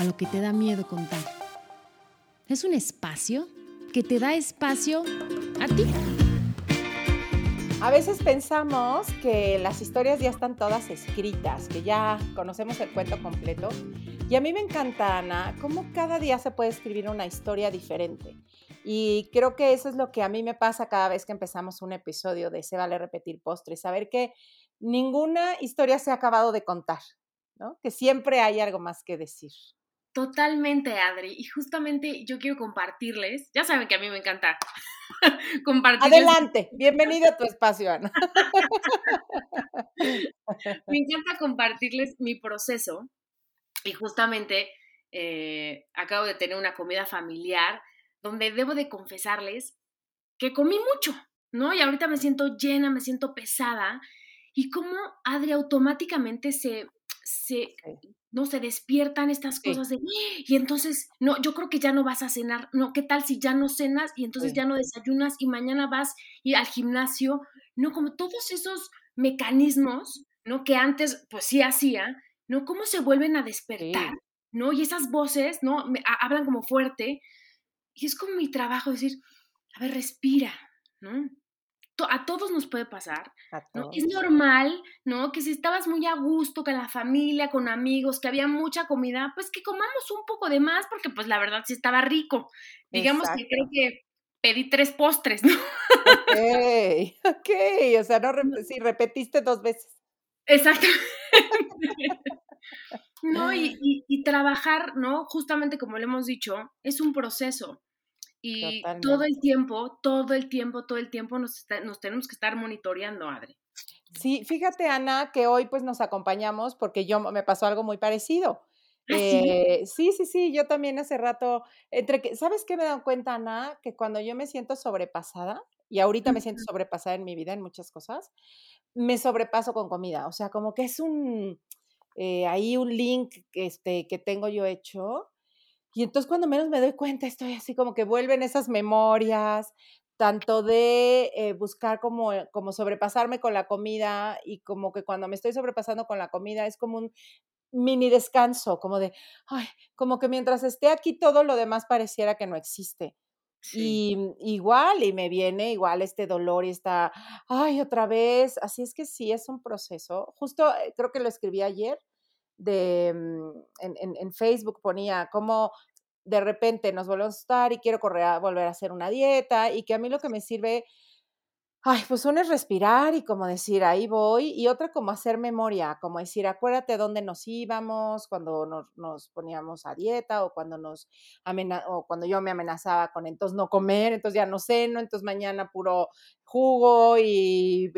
A lo que te da miedo contar. Es un espacio que te da espacio a ti. A veces pensamos que las historias ya están todas escritas, que ya conocemos el cuento completo. Y a mí me encanta, Ana, cómo cada día se puede escribir una historia diferente. Y creo que eso es lo que a mí me pasa cada vez que empezamos un episodio de Se vale repetir postre, saber que ninguna historia se ha acabado de contar, ¿no? Que siempre hay algo más que decir. Totalmente, Adri. Y justamente yo quiero compartirles, ya saben que a mí me encanta compartirles. Adelante, bienvenido a tu espacio, Ana. me encanta compartirles mi proceso y justamente eh, acabo de tener una comida familiar donde debo de confesarles que comí mucho, ¿no? Y ahorita me siento llena, me siento pesada y cómo Adri automáticamente se, se no se despiertan estas cosas de y entonces no yo creo que ya no vas a cenar no qué tal si ya no cenas y entonces ya no desayunas y mañana vas y al gimnasio no como todos esos mecanismos no que antes pues sí hacía no cómo se vuelven a despertar no y esas voces no me, hablan como fuerte y es como mi trabajo decir a ver respira no a todos nos puede pasar. Es normal, ¿no? Que si estabas muy a gusto con la familia, con amigos, que había mucha comida, pues que comamos un poco de más, porque pues la verdad sí estaba rico. Digamos que creo que pedí tres postres, ¿no? Ok, ok, o sea, no, sí, repetiste dos veces. Exacto. no, y, y trabajar, ¿no? Justamente como le hemos dicho, es un proceso. Y todo el tiempo, todo el tiempo, todo el tiempo nos, nos tenemos que estar monitoreando, Adri. Sí, fíjate, Ana, que hoy pues nos acompañamos porque yo me pasó algo muy parecido. ¿Ah, eh, sí? sí, sí, yo también hace rato, entre que, ¿sabes qué me dado cuenta, Ana? Que cuando yo me siento sobrepasada, y ahorita me siento sobrepasada en mi vida en muchas cosas, me sobrepaso con comida. O sea, como que es un, eh, ahí un link este, que tengo yo hecho y entonces cuando menos me doy cuenta, estoy así como que vuelven esas memorias, tanto de eh, buscar como, como sobrepasarme con la comida y como que cuando me estoy sobrepasando con la comida es como un mini descanso, como de, ay, como que mientras esté aquí todo lo demás pareciera que no existe. Y igual, y me viene igual este dolor y está, ay, otra vez. Así es que sí, es un proceso. Justo eh, creo que lo escribí ayer, de, mm, en, en, Facebook ponía como de repente nos volvemos a estar y quiero correr volver a hacer una dieta y que a mí lo que me sirve, ay, pues uno es respirar y como decir, ahí voy, y otra como hacer memoria, como decir, acuérdate dónde nos íbamos cuando nos, nos poníamos a dieta o cuando nos o cuando yo me amenazaba con entonces no comer, entonces ya no ceno, entonces mañana puro jugo y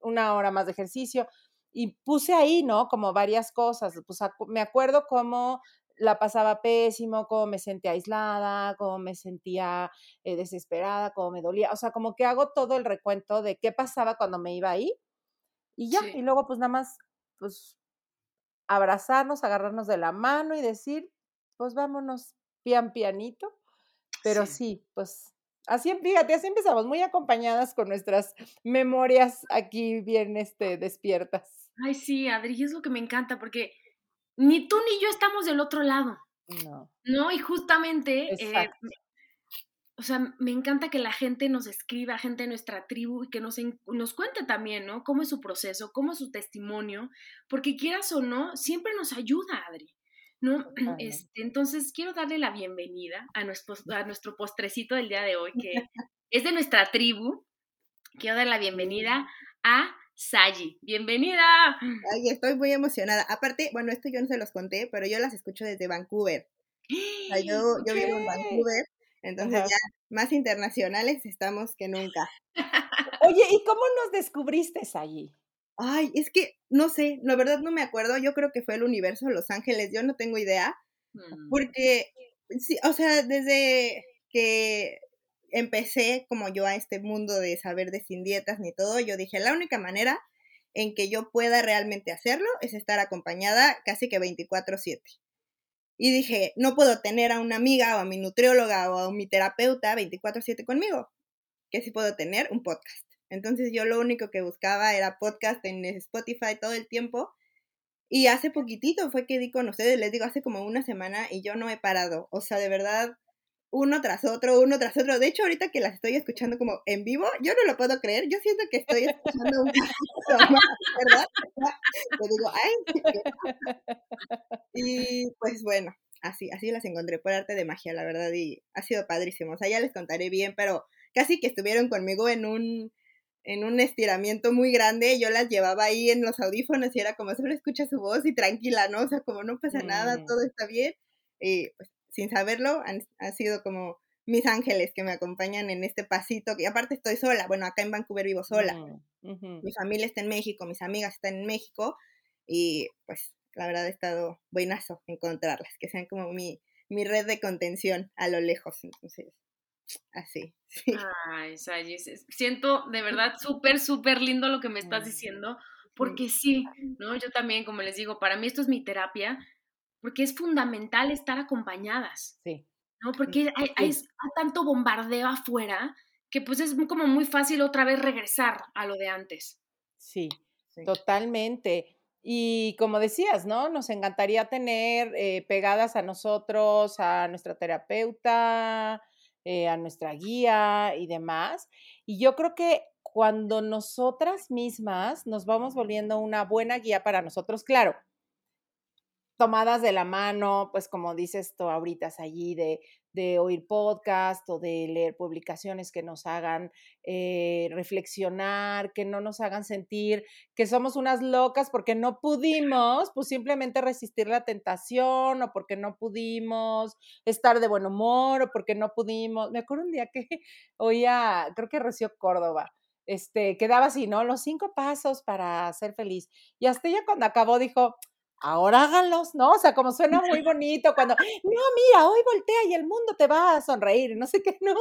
una hora más de ejercicio y puse ahí, ¿no? Como varias cosas. Pues me acuerdo cómo la pasaba pésimo, cómo me sentía aislada, cómo me sentía eh, desesperada, cómo me dolía. O sea, como que hago todo el recuento de qué pasaba cuando me iba ahí y ya. Y luego, pues nada más, pues abrazarnos, agarrarnos de la mano y decir, pues vámonos pian pianito. Pero sí pues Así, fíjate, así empezamos, muy acompañadas con nuestras memorias aquí bien este, despiertas. Ay, sí, Adri, es lo que me encanta, porque ni tú ni yo estamos del otro lado. No. No, y justamente, eh, o sea, me encanta que la gente nos escriba, gente de nuestra tribu, y que nos, nos cuente también, ¿no? Cómo es su proceso, cómo es su testimonio, porque quieras o no, siempre nos ayuda, Adri. ¿no? Este, entonces, quiero darle la bienvenida a nuestro, a nuestro postrecito del día de hoy, que es de nuestra tribu. Quiero dar la bienvenida a Sayi. Bienvenida. Ay, estoy muy emocionada. Aparte, bueno, esto yo no se los conté, pero yo las escucho desde Vancouver. yo, yo vivo en Vancouver, entonces ya más internacionales estamos que nunca. Oye, ¿y cómo nos descubriste, Sayi? Ay, es que no sé, la verdad no me acuerdo. Yo creo que fue el universo Los Ángeles, yo no tengo idea. Mm. Porque, sí, o sea, desde que empecé como yo a este mundo de saber de sin dietas ni todo, yo dije, la única manera en que yo pueda realmente hacerlo es estar acompañada casi que 24/7. Y dije, no puedo tener a una amiga o a mi nutrióloga o a mi terapeuta 24/7 conmigo, que sí puedo tener un podcast. Entonces yo lo único que buscaba era podcast en Spotify todo el tiempo. Y hace poquitito fue que di con ustedes, les digo, hace como una semana y yo no he parado. O sea, de verdad, uno tras otro, uno tras otro. De hecho, ahorita que las estoy escuchando como en vivo, yo no lo puedo creer. Yo siento que estoy escuchando un ¿verdad? Te digo, ay. Y pues bueno, así, así las encontré por arte de magia, la verdad, y ha sido padrísimo. O sea, ya les contaré bien, pero casi que estuvieron conmigo en un en un estiramiento muy grande, yo las llevaba ahí en los audífonos y era como solo escucha su voz y tranquila, ¿no? O sea, como no pasa nada, Mm. todo está bien. Y pues sin saberlo, han, han sido como mis ángeles que me acompañan en este pasito, que aparte estoy sola, bueno, acá en Vancouver vivo sola, Mm, mi familia está en México, mis amigas están en México y pues la verdad ha estado buenazo encontrarlas, que sean como mi, mi red de contención a lo lejos, entonces, así. sí. Ay, Sayis, es- siento de verdad súper, súper lindo lo que me estás diciendo, porque sí, ¿no? Yo también, como les digo, para mí esto es mi terapia, porque es fundamental estar acompañadas, Sí. ¿no? Porque hay, hay- hay tanto bombardeo afuera que pues es como muy fácil otra vez regresar a lo de antes. Sí, Sí. totalmente. Y como decías, ¿no? Nos encantaría tener eh, pegadas a nosotros, a nuestra terapeuta, eh, a nuestra guía y demás. Y yo creo que cuando nosotras mismas nos vamos volviendo una buena guía para nosotros, claro, tomadas de la mano, pues como dices tú ahorita allí, de, de oír podcast o de leer publicaciones que nos hagan eh, reflexionar, que no nos hagan sentir que somos unas locas porque no pudimos, pues simplemente resistir la tentación o porque no pudimos estar de buen humor o porque no pudimos. Me acuerdo un día que oía, creo que Rocío Córdoba, este, quedaba así, ¿no? Los cinco pasos para ser feliz. Y hasta ella cuando acabó dijo, ahora háganlos, ¿no? O sea, como suena muy bonito cuando, no, mira, hoy voltea y el mundo te va a sonreír, y no sé qué, ¿no?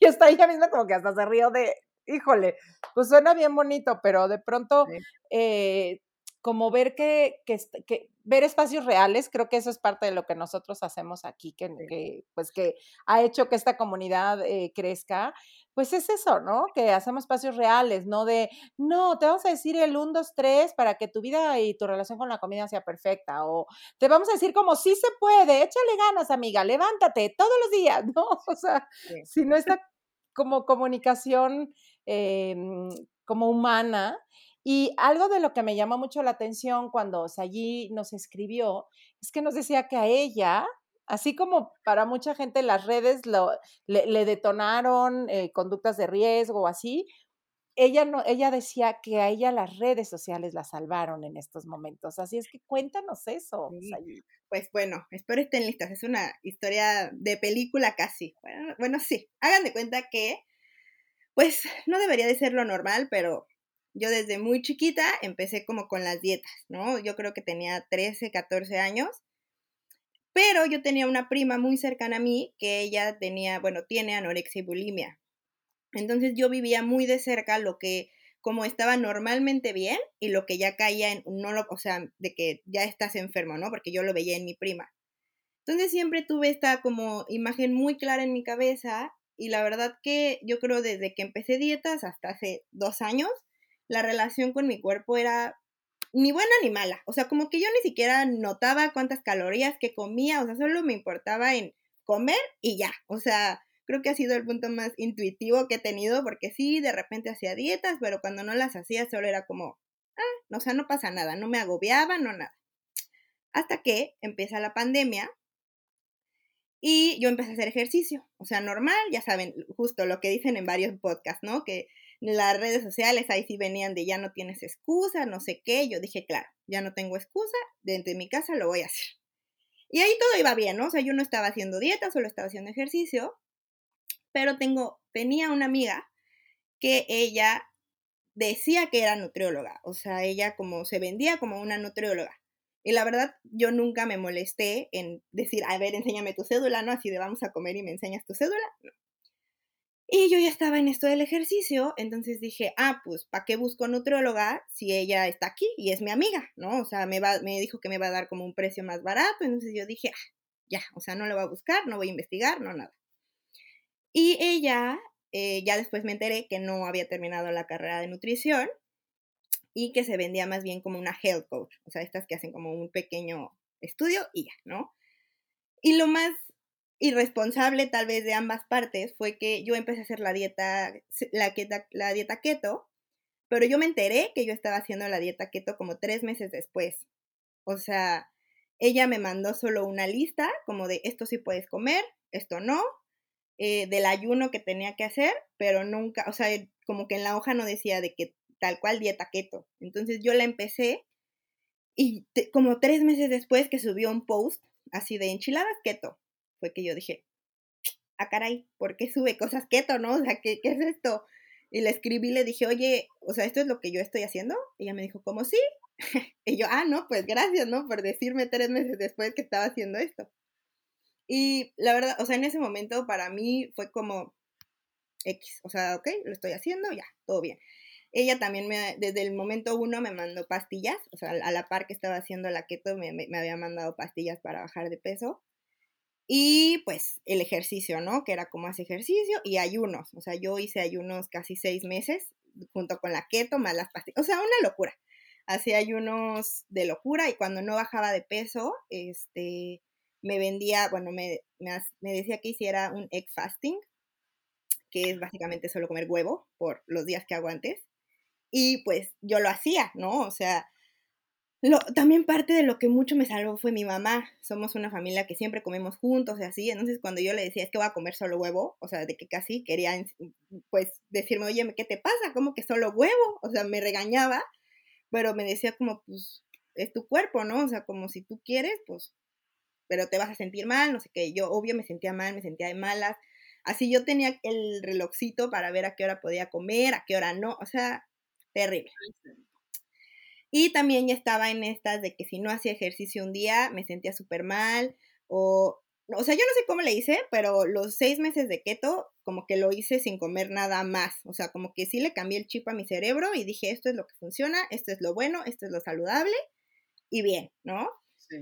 Y hasta ella misma como que hasta se rió de, híjole, pues suena bien bonito, pero de pronto, Sí. eh, como ver que, que, que- ver espacios reales, creo que eso es parte de lo que nosotros hacemos aquí, que, pues que ha hecho que esta comunidad eh, crezca, pues es eso, ¿no? Que hacemos espacios reales, no de, no, te vamos a decir el 1, 2, 3 para que tu vida y tu relación con la comida sea perfecta, o te vamos a decir como sí se puede, échale ganas, amiga, levántate todos los días, ¿no? O sea, Sí. si no está como comunicación eh, como humana. Y algo de lo que me llamó mucho la atención cuando Sayí nos escribió es que nos decía que a ella, así como para mucha gente las redes lo, le, le detonaron eh, conductas de riesgo o así, ella, no, ella decía que a ella las redes sociales la salvaron en estos momentos. Así es que cuéntanos eso, Sí. Sayí. Pues bueno, espero estén listas. Es una historia de película casi. Bueno, bueno, sí. Hagan de cuenta que, pues, no debería de ser lo normal, pero yo desde muy chiquita empecé como con las dietas, ¿no? Yo creo que tenía 13, 14 años. Pero yo tenía una prima muy cercana a mí que ella tenía, bueno, tiene anorexia y bulimia. Entonces yo vivía muy de cerca lo que como estaba normalmente bien y lo que ya caía en, no lo, o sea, de que ya estás enfermo, ¿no? Porque yo lo veía en mi prima. Entonces siempre tuve esta como imagen muy clara en mi cabeza y la verdad que yo creo desde que empecé dietas hasta hace dos años, la relación con mi cuerpo era ni buena ni mala. O sea, como que yo ni siquiera notaba cuántas calorías que comía, o sea, solo me importaba en comer y ya. O sea, creo que ha sido el punto más intuitivo que he tenido, porque sí, de repente hacía dietas, pero cuando no las hacía solo era como, ah, o sea, no pasa nada, no me agobiaba, no nada. Hasta que empieza la pandemia y yo empecé a hacer ejercicio, o sea, normal, ya saben, justo lo que dicen en varios podcasts, ¿no? Que las redes sociales ahí sí venían de ya no tienes excusa, no sé qué, yo dije, claro, ya no tengo excusa, dentro de mi casa lo voy a hacer. Y ahí todo iba bien, ¿no? O sea, yo no estaba haciendo dieta, solo estaba haciendo ejercicio, pero tengo, tenía una amiga que ella decía que era nutrióloga, o sea, ella como se vendía como una nutrióloga. Y la verdad, yo nunca me molesté en decir, a ver, enséñame tu cédula, ¿no? Así de vamos a comer y me enseñas tu cédula. No. Y yo ya estaba en esto del ejercicio, entonces dije, ah, pues, ¿para qué busco nutrióloga si ella está aquí y es mi amiga, ¿no? O sea, me, va, me dijo que me va a dar como un precio más barato, entonces yo dije, ah, ya, o sea, no lo voy a buscar, no voy a investigar, no nada. Y ella, eh, ya después me enteré que no había terminado la carrera de nutrición y que se vendía más bien como una health coach, o sea, estas que hacen como un pequeño estudio y ya, ¿no? Y lo más irresponsable tal vez de ambas partes fue que yo empecé a hacer la dieta, la, la dieta keto, pero yo me enteré que yo estaba haciendo la dieta keto como tres meses después. O sea, ella me mandó solo una lista como de esto sí puedes comer, esto no, eh, del ayuno que tenía que hacer, pero nunca, o sea, como que en la hoja no decía de que tal cual dieta keto. Entonces yo la empecé y como tres meses después que subió un post así de enchiladas keto, fue que yo dije, ah, caray, ¿por qué sube cosas keto, no? O sea, ¿qué, qué es esto? Y le escribí, le dije, oye, o sea, ¿esto es lo que yo estoy haciendo? Y ella me dijo, ¿cómo sí? y yo, ah, no, pues gracias, ¿no? Por decirme tres meses después que estaba haciendo esto. Y la verdad, o sea, en ese momento para mí fue como X, o sea, ok, lo estoy haciendo, ya, todo bien. Ella también me, desde el momento uno me mandó pastillas, o sea, a la par que estaba haciendo la keto me, me había mandado pastillas para bajar de peso. Y pues el ejercicio, ¿no? Que era como hace ejercicio y ayunos. O sea, yo hice ayunos casi seis meses junto con la keto más las pastillas. O sea, una locura. Hacía ayunos de locura y cuando no bajaba de peso, este, me vendía, bueno, me, me, decía que hiciera un egg fasting, que es básicamente solo comer huevo por los días que hago antes. Y pues yo lo hacía, ¿no? O sea, lo, también parte de lo que mucho me salvó fue mi mamá. Somos una familia que siempre comemos juntos y así. Entonces, cuando yo le decía, es que voy a comer solo huevo, o sea, de que casi quería, pues, decirme, oye, ¿qué te pasa? ¿Cómo que solo huevo? O sea, me regañaba, pero me decía como, pues, es tu cuerpo, ¿no? O sea, como si tú quieres, pues, pero te vas a sentir mal, no sé qué. Yo, obvio, me sentía mal, me sentía de malas. Así yo tenía el relojcito para ver a qué hora podía comer, a qué hora no. O sea, terrible. Y también ya estaba en estas de que si no hacía ejercicio un día me sentía súper mal o, o sea, yo no sé cómo le hice, pero los seis meses de keto como que lo hice sin comer nada más. O sea, como que sí le cambié el chip a mi cerebro y dije, esto es lo que funciona, esto es lo bueno, esto es lo saludable y bien, ¿no?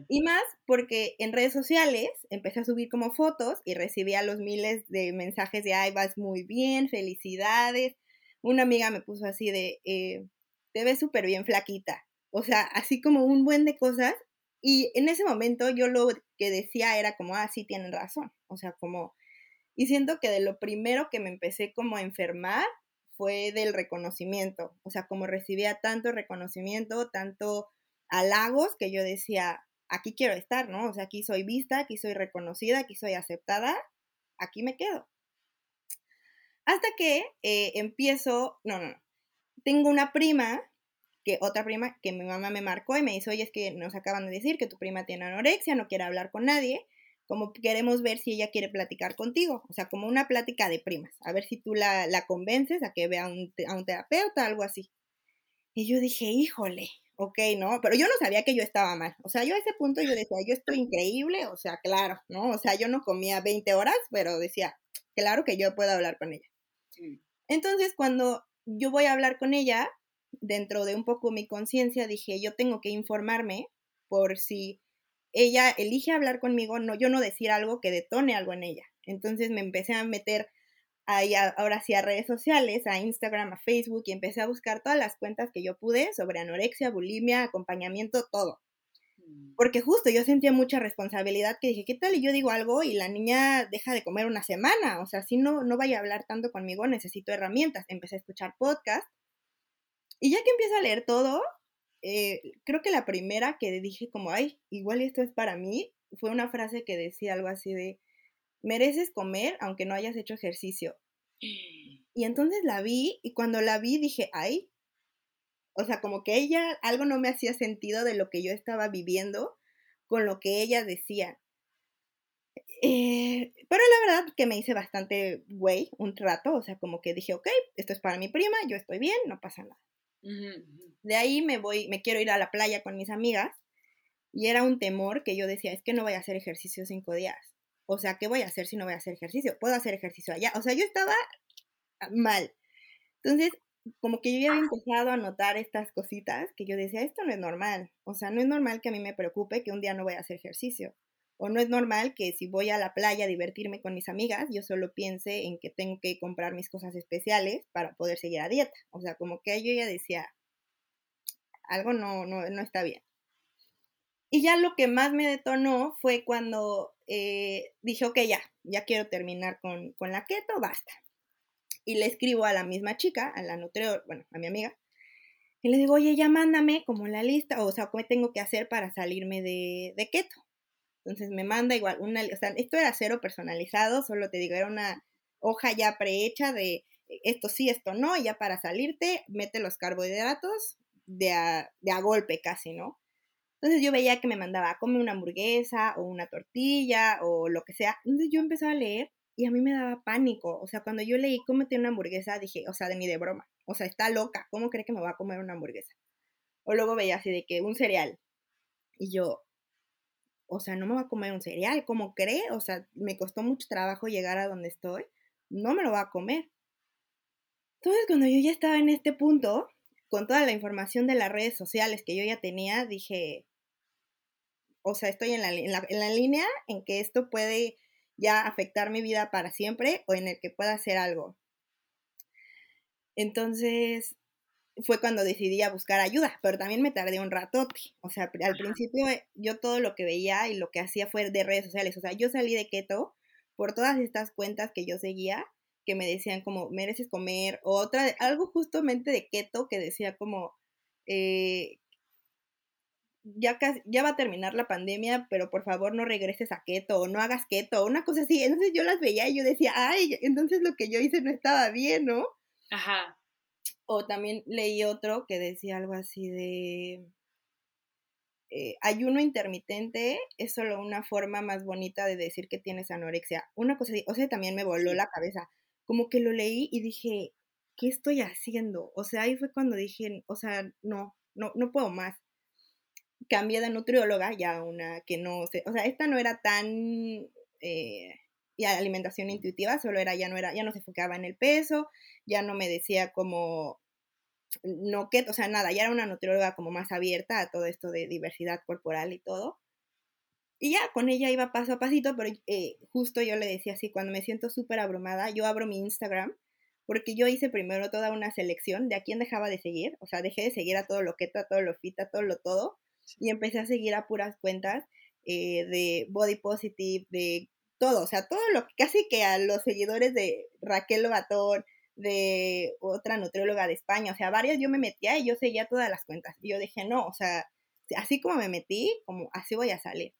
Y más porque en redes sociales empecé a subir como fotos y recibía los miles de mensajes de, ay, vas muy bien, felicidades. Una amiga me puso así de, eh, te ves súper bien flaquita. O sea, así como un buen de cosas. Y en ese momento yo lo que decía era como, ah, sí, tienen razón. O sea, como, y siento que de lo primero que me empecé como a enfermar fue del reconocimiento. O sea, como recibía tanto reconocimiento, tanto halagos que yo decía, aquí quiero estar, ¿no? O sea, aquí soy vista, aquí soy reconocida, aquí soy aceptada, aquí me quedo. Hasta que eh, empiezo, no, no, no, tengo una prima, que otra prima, que mi mamá me marcó y me dice, oye, es que nos acaban de decir que tu prima tiene anorexia, no quiere hablar con nadie, como queremos ver si ella quiere platicar contigo, o sea, como una plática de primas, a ver si tú la, la convences a que vea un, a un terapeuta, algo así. Y yo dije, híjole, ok, ¿no? Pero yo no sabía que yo estaba mal. O sea, yo a ese punto yo decía, yo estoy increíble, o sea, claro, ¿no? O sea, yo no comía 20 horas, pero decía, claro que yo puedo hablar con ella. Entonces, cuando yo voy a hablar con ella, dentro de un poco mi conciencia, dije, yo tengo que informarme por si ella elige hablar conmigo, no, yo no decir algo que detone algo en ella. Entonces me empecé a meter ahí ahora sí a redes sociales, a Instagram, a Facebook y empecé a buscar todas las cuentas que yo pude sobre anorexia, bulimia, acompañamiento, todo. Porque justo yo sentía mucha responsabilidad que dije, ¿qué tal? Y yo digo algo y la niña deja de comer una semana. O sea, si no, no vaya a hablar tanto conmigo, necesito herramientas. Empecé a escuchar podcast. Y ya que empiezo a leer todo, eh, creo que la primera que dije como, ay, igual esto es para mí, fue una frase que decía algo así de, mereces comer aunque no hayas hecho ejercicio. Y entonces la vi y cuando la vi dije, ay, o sea, como que ella, algo no me hacía sentido de lo que yo estaba viviendo con lo que ella decía. Eh, pero la verdad que me hice bastante güey un rato, o sea, como que dije, ok, esto es para mi prima, yo estoy bien, no pasa nada. De ahí me voy, me quiero ir a la playa con mis amigas Y era un temor que yo decía, es que no voy a hacer ejercicio cinco días. O sea, ¿qué voy a hacer si no voy a hacer ejercicio? Puedo hacer ejercicio allá. O sea, yo estaba mal. Entonces, como que yo ya había empezado a notar estas cositas que yo decía, esto no es normal. O sea, no es normal que a mí me preocupe que un día no voy a hacer ejercicio. O no es normal que si voy a la playa a divertirme con mis amigas, yo solo piense en que tengo que comprar mis cosas especiales para poder seguir a dieta. O sea, como que yo ya decía, algo no, no, no está bien. Y ya lo que más me detonó fue cuando eh, dije, ok, ya, ya quiero terminar con, con la keto, basta y le escribo a la misma chica, a la nutrióloga, bueno, a mi amiga, y le digo, oye, ya mándame como la lista, o sea, ¿cómo tengo que hacer para salirme de, de keto? Entonces me manda igual una, o sea, esto era cero personalizado, solo te digo, era una hoja ya prehecha de esto sí, esto no, y ya para salirte, mete los carbohidratos de a, de a golpe casi, ¿no? Entonces yo veía que me mandaba, come una hamburguesa o una tortilla o lo que sea. Entonces yo empezaba a leer y a mí me daba pánico. O sea, cuando yo leí cómete una hamburguesa, dije, o sea, de ni de broma. O sea, está loca. ¿Cómo cree que me va a comer una hamburguesa? O luego veía así de que un cereal. Y yo, o sea, no me va a comer un cereal. ¿Cómo cree? O sea, me costó mucho trabajo llegar a donde estoy. No me lo va a comer. Entonces, cuando yo ya estaba en este punto, con toda la información de las redes sociales que yo ya tenía, dije, o sea, estoy en la, en la, en la línea en que esto puede ya afectar mi vida para siempre o en el que pueda hacer algo. Entonces fue cuando decidí a buscar ayuda, pero también me tardé un ratote. O sea, al principio eh, yo todo lo que veía y lo que hacía fue de redes sociales. O sea, yo salí de keto por todas estas cuentas que yo seguía que me decían como mereces comer, o otra, algo justamente de keto que decía como eh, ya, ya va a terminar la pandemia, pero por favor no regreses a keto o no hagas keto, una cosa así. Entonces yo las veía y yo decía, ay, entonces lo que yo hice no estaba bien, ¿no? Ajá. O también leí otro que decía algo así de... Eh, ayuno intermitente es solo una forma más bonita de decir que tienes anorexia. Una cosa así, o sea, también me voló la cabeza. Como que lo leí y dije, ¿qué estoy haciendo? O sea, ahí fue cuando dije, o sea, no, no, no puedo más cambié de nutrióloga, ya una que no sé, o sea, esta no era tan eh, ya alimentación intuitiva, solo era, ya no era, ya no se enfocaba en el peso, ya no me decía como no que, o sea, nada, ya era una nutrióloga como más abierta a todo esto de diversidad corporal y todo. Y ya con ella iba paso a pasito, pero eh, justo yo le decía así, cuando me siento súper abrumada, yo abro mi Instagram, porque yo hice primero toda una selección de a quién dejaba de seguir, o sea, dejé de seguir a todo lo keto, a todo lo fita, a todo lo todo, y empecé a seguir a puras cuentas eh, de body positive, de todo, o sea, todo lo que casi que a los seguidores de Raquel Lobatón, de otra nutrióloga de España, o sea, varias yo me metía y yo seguía todas las cuentas. Y yo dije, no, o sea, así como me metí, como así voy a salir.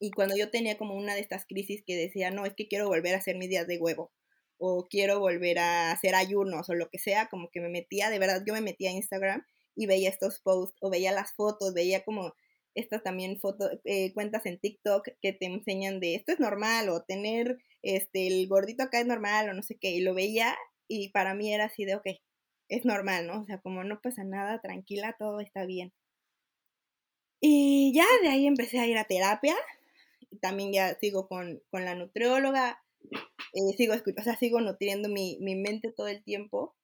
Y cuando yo tenía como una de estas crisis que decía, no, es que quiero volver a hacer mis días de huevo, o quiero volver a hacer ayunos, o lo que sea, como que me metía, de verdad, yo me metía a Instagram y veía estos posts o veía las fotos, veía como estas también fotos, eh, cuentas en TikTok que te enseñan de esto es normal o tener este el gordito acá es normal o no sé qué, y lo veía y para mí era así de, ok, es normal, ¿no? O sea, como no pasa nada, tranquila, todo está bien. Y ya de ahí empecé a ir a terapia, también ya sigo con, la nutrióloga, eh, sigo, o sea, sigo nutriendo mi, mi mente todo el tiempo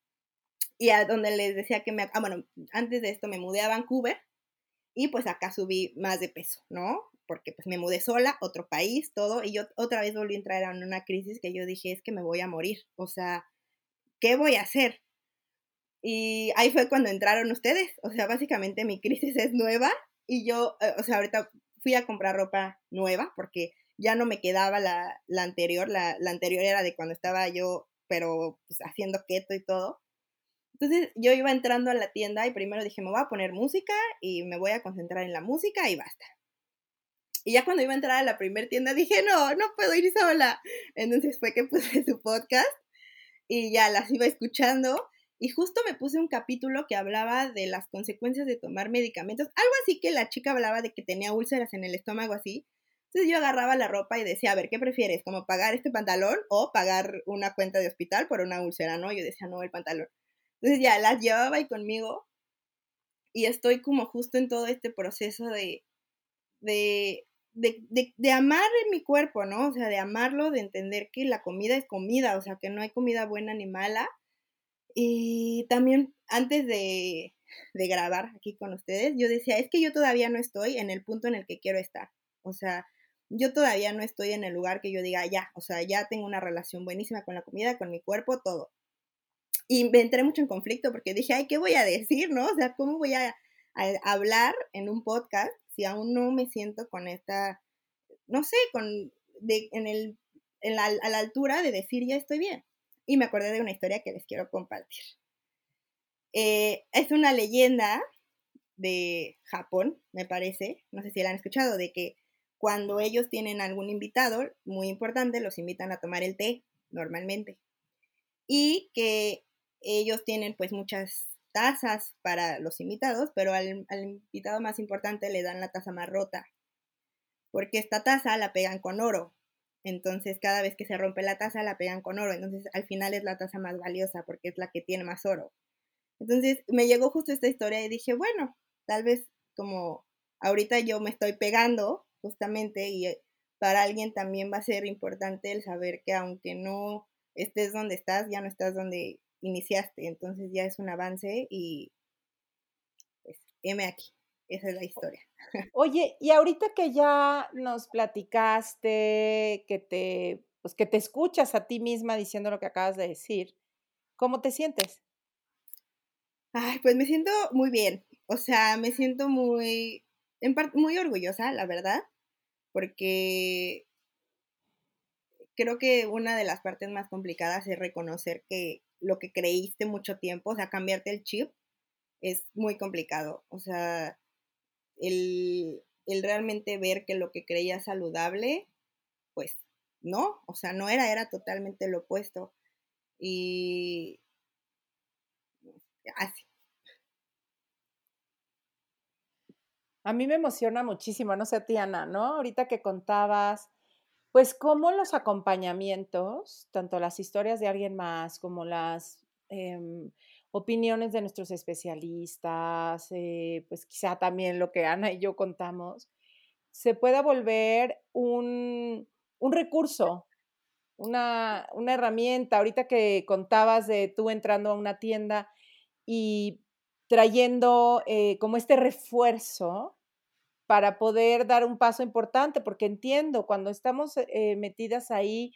y a donde les decía que me, ah, bueno, antes de esto me mudé a Vancouver y pues acá subí más de peso, ¿no? Porque pues me mudé sola, otro país, todo, y yo otra vez volví a entrar en una crisis que yo dije, es que me voy a morir, o sea, ¿qué voy a hacer? Y ahí fue cuando entraron ustedes, o sea, básicamente mi crisis es nueva y yo, eh, o sea, ahorita fui a comprar ropa nueva porque ya no me quedaba la, la anterior, la, la, anterior era de cuando estaba yo, pero pues, haciendo keto y todo. Entonces yo iba entrando a la tienda y primero dije, me voy a poner música y me voy a concentrar en la música y basta. Y ya cuando iba a entrar a la primera tienda dije, no, no puedo ir sola. Entonces fue que puse su podcast y ya las iba escuchando. Y justo me puse un capítulo que hablaba de las consecuencias de tomar medicamentos. Algo así que la chica hablaba de que tenía úlceras en el estómago así. Entonces yo agarraba la ropa y decía, a ver, ¿qué prefieres? ¿Como pagar este pantalón o pagar una cuenta de hospital por una úlcera? No, yo decía, no, el pantalón. Entonces ya las llevaba ahí conmigo y estoy como justo en todo este proceso de, de, de, de, amar mi cuerpo, ¿no? O sea, de amarlo, de entender que la comida es comida, o sea, que no hay comida buena ni mala. Y también antes de, de grabar aquí con ustedes, yo decía, es que yo todavía no estoy en el punto en el que quiero estar. O sea, yo todavía no estoy en el lugar que yo diga, ya, o sea, ya tengo una relación buenísima con la comida, con mi cuerpo, todo. Y me entré mucho en conflicto porque dije, ay, ¿qué voy a decir, no? O sea, ¿cómo voy a, hablar en un podcast si aún no me siento con esta, no sé, con, de, en el, en la, a la altura de decir, ya estoy bien? Y me acordé de una historia que les quiero compartir. Eh, es una leyenda de Japón, me parece, no sé si la han escuchado, de que cuando ellos tienen algún invitado muy importante, los invitan a tomar el té normalmente. Y que ellos tienen pues muchas tazas para los invitados, pero al, invitado más importante le dan la taza más rota, porque esta taza la pegan con oro. Entonces cada vez que se rompe la taza la pegan con oro. Entonces al final es la taza más valiosa porque es la que tiene más oro. Entonces me llegó justo esta historia y dije, bueno, tal vez como ahorita yo me estoy pegando justamente y eh, para alguien también va a ser importante el saber que aunque no estés donde estás, ya no estás donde iniciaste, entonces ya es un avance y pues, M aquí, esa es la historia. Oye, y ahorita que ya nos platicaste, que te, pues que te escuchas a ti misma diciendo lo que acabas de decir, ¿cómo te sientes? Ay, pues me siento muy bien, o sea, me siento muy, en parte, muy orgullosa, la verdad, porque creo que una de las partes más complicadas es reconocer que lo que creíste mucho tiempo, o sea, cambiarte el chip, es muy complicado. O sea, el, el realmente ver que lo que creía saludable, pues no, o sea, no era, era totalmente lo opuesto. Y así. A mí me emociona muchísimo, no sé, Tiana, ¿no? Ahorita que contabas, pues cómo los acompañamientos, tanto las historias de alguien más como las em, opiniones de nuestros especialistas, eh, pues quizá también lo que Ana y yo contamos, se pueda volver un, recurso, una, una herramienta. Ahorita que contabas de tú entrando a una tienda y trayendo eh, como este refuerzo para poder dar un paso importante, porque entiendo, cuando estamos eh, metidas ahí,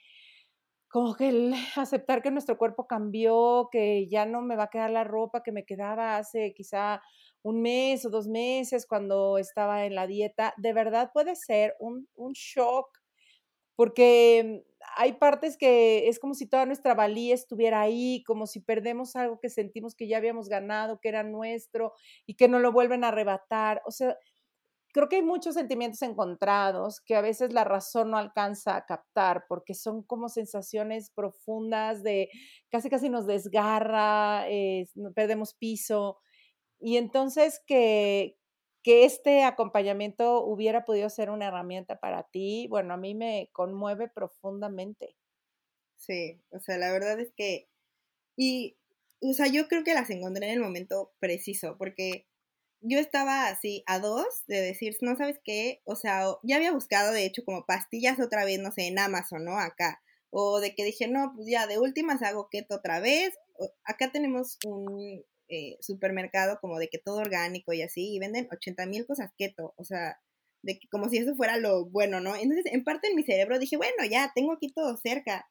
como que el aceptar que nuestro cuerpo cambió, que ya no me va a quedar la ropa que me quedaba hace quizá un mes o dos meses cuando estaba en la dieta, de verdad puede ser un, un shock, porque hay partes que es como si toda nuestra valía estuviera ahí, como si perdemos algo que sentimos que ya habíamos ganado, que era nuestro y que no lo vuelven a arrebatar. O sea, creo que hay muchos sentimientos encontrados que a veces la razón no alcanza a captar porque son como sensaciones profundas de casi casi nos desgarra, eh, perdemos piso. Y entonces que, que este acompañamiento hubiera podido ser una herramienta para ti, bueno, a mí me conmueve profundamente. Sí, o sea, la verdad es que, y, o sea, yo creo que las encontré en el momento preciso, porque yo estaba así a dos de decir, no sabes qué, o sea, ya había buscado de hecho como pastillas otra vez, no sé, en Amazon, ¿no? Acá. O de que dije, no, pues ya de últimas hago keto otra vez. acá tenemos un eh, supermercado como de que todo orgánico y así, y venden 80 mil cosas keto, o sea, de que como si eso fuera lo bueno, ¿no? Entonces, en parte en mi cerebro dije, bueno, ya, tengo aquí todo cerca.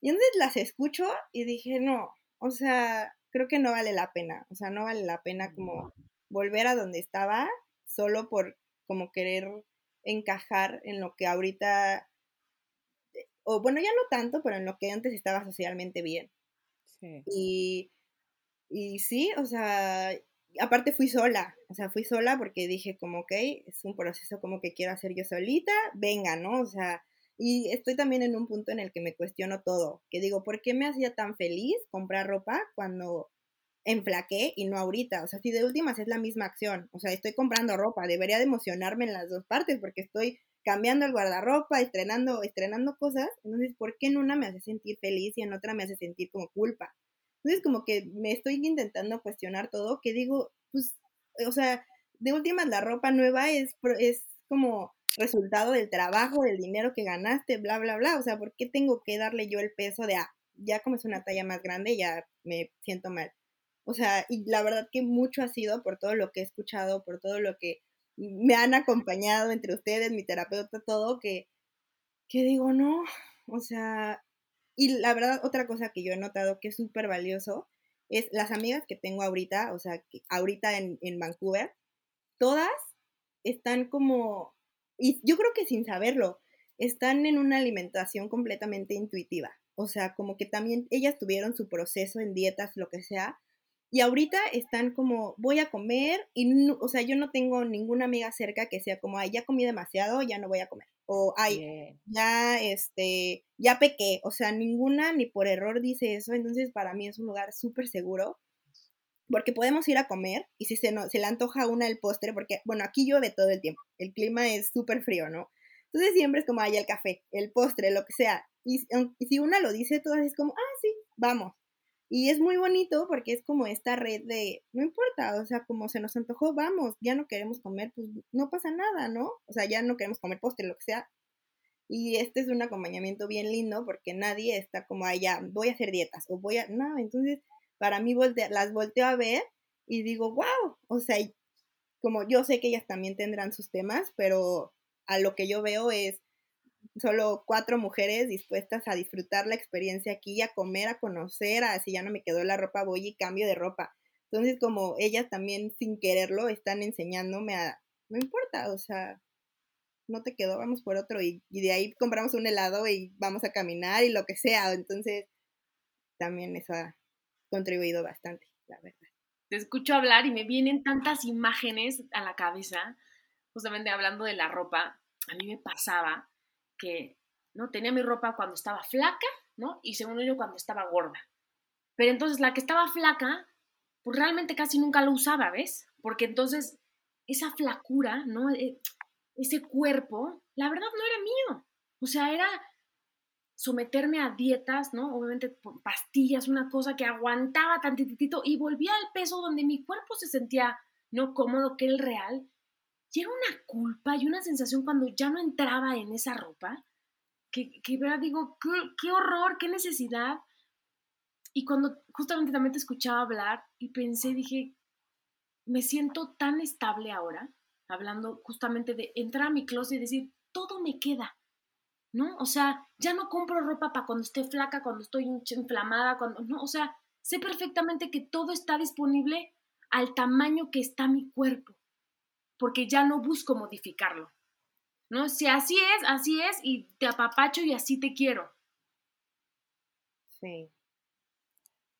Y entonces las escucho y dije, no, o sea, creo que no vale la pena, o sea, no vale la pena como volver a donde estaba solo por como querer encajar en lo que ahorita, eh, o bueno, ya no tanto, pero en lo que antes estaba socialmente bien. Sí. Y, y sí, o sea, aparte fui sola, o sea, fui sola porque dije como, ok, es un proceso como que quiero hacer yo solita, venga, ¿no? O sea, y estoy también en un punto en el que me cuestiono todo, que digo, ¿por qué me hacía tan feliz comprar ropa cuando enflaqué y no ahorita. O sea, si de últimas es la misma acción. O sea, estoy comprando ropa, debería de emocionarme en las dos partes porque estoy cambiando el guardarropa, estrenando, estrenando cosas. Entonces, ¿por qué en una me hace sentir feliz y en otra me hace sentir como culpa? Entonces, como que me estoy intentando cuestionar todo, que digo, pues, o sea, de últimas la ropa nueva es, es como resultado del trabajo, del dinero que ganaste, bla, bla, bla. O sea, ¿por qué tengo que darle yo el peso de, ah, ya como es una talla más grande, ya me siento mal? O sea, y la verdad que mucho ha sido por todo lo que he escuchado, por todo lo que me han acompañado entre ustedes, mi terapeuta, todo, que, que digo, no, o sea, y la verdad, otra cosa que yo he notado que es súper valioso es las amigas que tengo ahorita, o sea, que ahorita en, en Vancouver, todas están como, y yo creo que sin saberlo, están en una alimentación completamente intuitiva. O sea, como que también ellas tuvieron su proceso en dietas, lo que sea, y ahorita están como, voy a comer, y, o sea, yo no tengo ninguna amiga cerca que sea como, ay, ya comí demasiado, ya no voy a comer. O, ay, ya, este, ya pequé. O sea, ninguna ni por error dice eso. Entonces, para mí es un lugar súper seguro. Porque podemos ir a comer y si se, no, se le antoja una el postre, porque, bueno, aquí llueve todo el tiempo. El clima es súper frío, ¿no? Entonces siempre es como, ay, el café, el postre, lo que sea. Y, y si una lo dice, todas es como, ah, sí, vamos. Y es muy bonito porque es como esta red de, no importa, o sea, como se nos antojó, vamos, ya no queremos comer, pues no pasa nada, ¿no? O sea, ya no queremos comer postre, lo que sea. Y este es un acompañamiento bien lindo porque nadie está como, ya, voy a hacer dietas o voy a, no, entonces para mí las volteo a ver y digo, wow, o sea, como yo sé que ellas también tendrán sus temas, pero a lo que yo veo es solo cuatro mujeres dispuestas a disfrutar la experiencia aquí, a comer, a conocer, a si ya no me quedó la ropa, voy y cambio de ropa. Entonces, como ellas también sin quererlo están enseñándome a, no importa, o sea, no te quedó, vamos por otro y, y de ahí compramos un helado y vamos a caminar y lo que sea. Entonces, también eso ha contribuido bastante, la verdad. Te escucho hablar y me vienen tantas imágenes a la cabeza, justamente hablando de la ropa. A mí me pasaba que no tenía mi ropa cuando estaba flaca, ¿no? Y segundo yo cuando estaba gorda. Pero entonces la que estaba flaca, pues realmente casi nunca lo usaba, ¿ves? Porque entonces esa flacura, ¿no? E, ese cuerpo, la verdad no era mío. O sea, era someterme a dietas, ¿no? Obviamente pastillas, una cosa que aguantaba tantitito y volvía al peso donde mi cuerpo se sentía no cómodo, que el real, y una culpa y una sensación cuando ya no entraba en esa ropa, que, que ¿verdad? digo, qué, qué horror, qué necesidad. Y cuando justamente también te escuchaba hablar y pensé, dije, me siento tan estable ahora, hablando justamente de entrar a mi closet y decir, todo me queda, ¿no? O sea, ya no compro ropa para cuando esté flaca, cuando estoy inflamada, cuando, no, o sea, sé perfectamente que todo está disponible al tamaño que está mi cuerpo porque ya no busco modificarlo. ¿No? Si así es, así es, y te apapacho y así te quiero. Sí.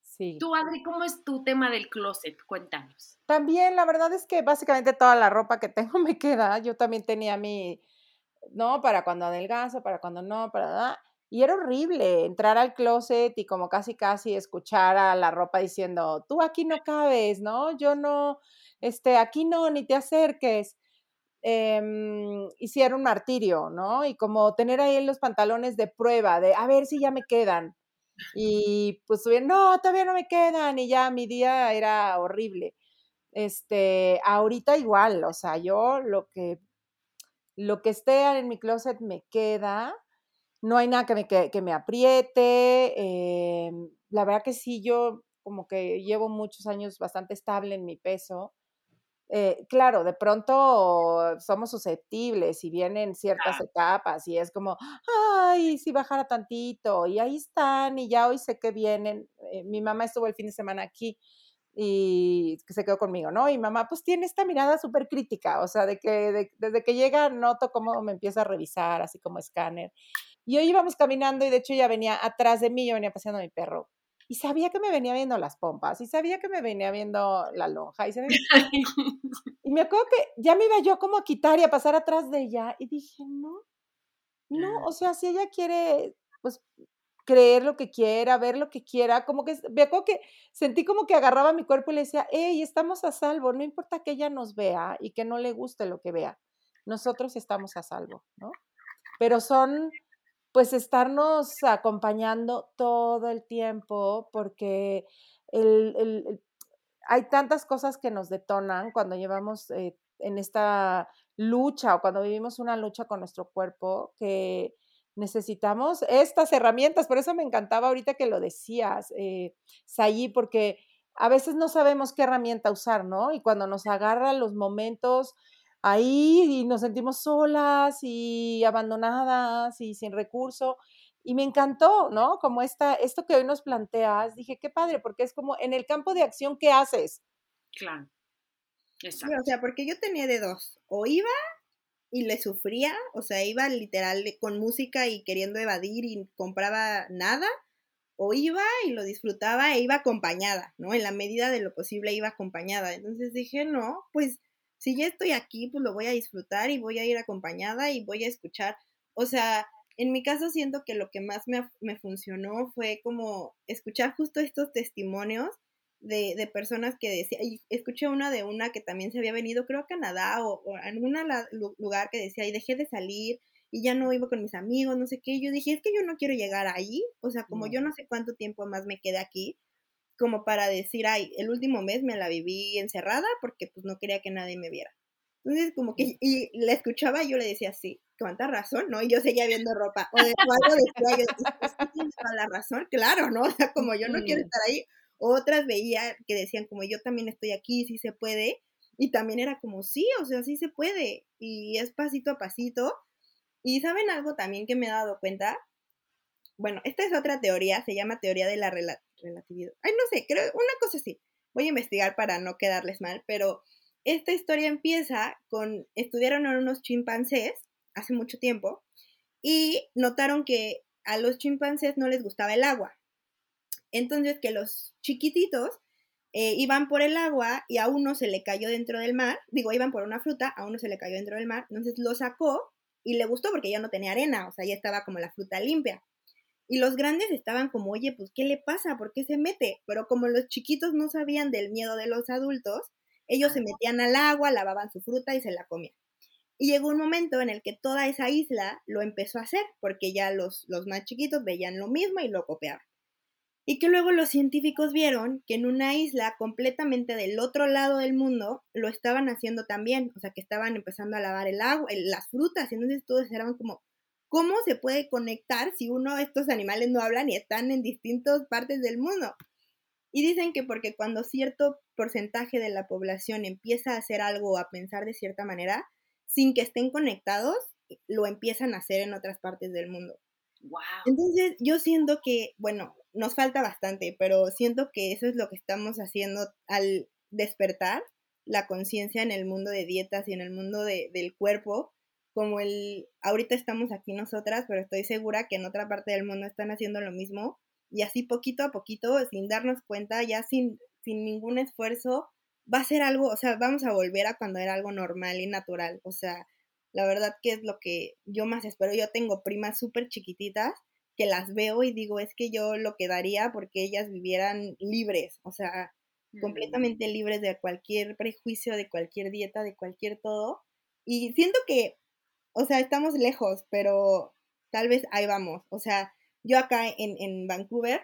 Sí. Tú, Adri, ¿cómo es tu tema del closet? Cuéntanos. También, la verdad es que básicamente toda la ropa que tengo me queda. Yo también tenía mi, ¿no? Para cuando adelgazo, para cuando no, para... Y era horrible entrar al closet y como casi, casi escuchar a la ropa diciendo, tú aquí no cabes, ¿no? Yo no, este, aquí no, ni te acerques. Eh, un martirio, ¿no? Y como tener ahí los pantalones de prueba, de a ver si ya me quedan. Y pues no, todavía no me quedan. Y ya mi día era horrible. Este, ahorita igual, o sea, yo lo que, lo que esté en mi closet me queda. No hay nada que me, que, me apriete. Em, la verdad que sí, yo como que llevo muchos años bastante estable en mi peso. Eh, claro, de pronto somos susceptibles y vienen ciertas etapas y es como, ay, si bajara tantito y ahí están y ya hoy sé que vienen. Eh, mi mamá estuvo el fin de semana aquí y se quedó conmigo, ¿no? Y mamá pues tiene esta mirada súper crítica, o sea, de que desde que llega noto cómo me empieza a revisar, así como escáner. Y hoy íbamos caminando y de hecho ya venía atrás de mí, yo venía paseando a mi perro y sabía que me venía viendo las pompas y sabía que me venía viendo la lonja y, y me acuerdo que ya me iba yo como a quitar y a pasar atrás de ella y dije, no, no, o sea, si ella quiere, pues creer lo que quiera, ver lo que quiera, como que me acuerdo que sentí como que agarraba mi cuerpo y le decía, hey, estamos a salvo, no importa que ella nos vea y que no le guste lo que vea, nosotros estamos a salvo, ¿no? Pero son pues estarnos acompañando todo el tiempo, porque el, hay tantas cosas que nos detonan cuando llevamos eh, en esta lucha o cuando vivimos una lucha con nuestro cuerpo que necesitamos estas herramientas. Por eso me encantaba ahorita que lo decías, eh, Sayi, porque a veces no sabemos qué herramienta usar, ¿no? Y cuando nos agarran los momentos ahí y nos sentimos solas y abandonadas y sin recurso. Y me encantó, ¿no? Como esta, esto que hoy nos planteas, dije, qué padre, porque es como en el campo de acción, ¿qué haces? Claro. Exacto. o sea, porque yo tenía de dos, o iba y le sufría, o sea, iba literal con música y queriendo evadir y compraba nada, o iba y lo disfrutaba e iba acompañada, ¿no? En la medida de lo posible iba acompañada. Entonces dije, no, pues si ya estoy aquí, pues lo voy a disfrutar y voy a ir acompañada y voy a escuchar. O sea, en mi caso siento que lo que más me, me funcionó fue como escuchar justo estos testimonios de, de, personas que decía, y escuché una de una que también se había venido, creo a Canadá o, o en algún lugar que decía, y dejé de salir y ya no iba con mis amigos, no sé qué. Yo dije, es que yo no quiero llegar ahí, o sea, como yo no sé cuánto tiempo más me quedé aquí, como para decir, ay, el último mes me la viví encerrada porque pues no quería que nadie me viera. Entonces, como que, y la escuchaba y yo le decía, sí, cuánta razón, ¿no? Y yo seguía viendo ropa. O de cuadro decía, yo, la razón, claro, ¿no? O sea, como yo no quiero estar ahí. Otras veía que decían, como yo también estoy aquí, sí se puede. Y también era como, sí, o sea, sí se puede. Y es pasito a pasito. Y saben algo también que me he dado cuenta. Bueno, esta es otra teoría, se llama teoría de la relatividad. Ay, no sé, creo, una cosa así. Voy a investigar para no quedarles mal, pero esta historia empieza con, estudiaron a unos chimpancés hace mucho tiempo y notaron que a los chimpancés no les gustaba el agua. Entonces que los chiquititos eh, iban por el agua y a uno se le cayó dentro del mar, digo, iban por una fruta, a uno se le cayó dentro del mar, entonces lo sacó y le gustó porque ya no tenía arena, o sea, ya estaba como la fruta limpia. Y los grandes estaban como, oye, pues, ¿qué le pasa? ¿Por qué se mete? Pero como los chiquitos no sabían del miedo de los adultos, ellos se metían al agua, lavaban su fruta y se la comían. Y llegó un momento en el que toda esa isla lo empezó a hacer, porque ya los, los más chiquitos veían lo mismo y lo copiaban. Y que luego los científicos vieron que en una isla completamente del otro lado del mundo lo estaban haciendo también, o sea, que estaban empezando a lavar el agua, las frutas, y entonces todos eran como, ¿cómo se puede conectar si uno de estos animales no hablan y están en distintas partes del mundo? Y dicen que porque cuando cierto porcentaje de la población empieza a hacer algo o a pensar de cierta manera, sin que estén conectados, lo empiezan a hacer en otras partes del mundo. Wow. Entonces, yo siento que, bueno, nos falta bastante, pero siento que eso es lo que estamos haciendo al despertar la conciencia en el mundo de dietas y en el mundo de, del cuerpo, como el, ahorita estamos aquí nosotras, pero estoy segura que en otra parte del mundo están haciendo lo mismo, y así poquito a poquito, sin darnos cuenta, ya sin, sin ningún esfuerzo, va a ser algo, o sea, vamos a volver a cuando era algo normal y natural, o sea, la verdad que es lo que yo más espero. Yo tengo primas súper chiquititas que las veo y digo, es que yo lo que daría porque ellas vivieran libres, o sea, mm. completamente libres de cualquier prejuicio, de cualquier dieta, de cualquier todo. Y siento que, o sea, estamos lejos, pero tal vez ahí vamos. O sea, yo acá en, en Vancouver,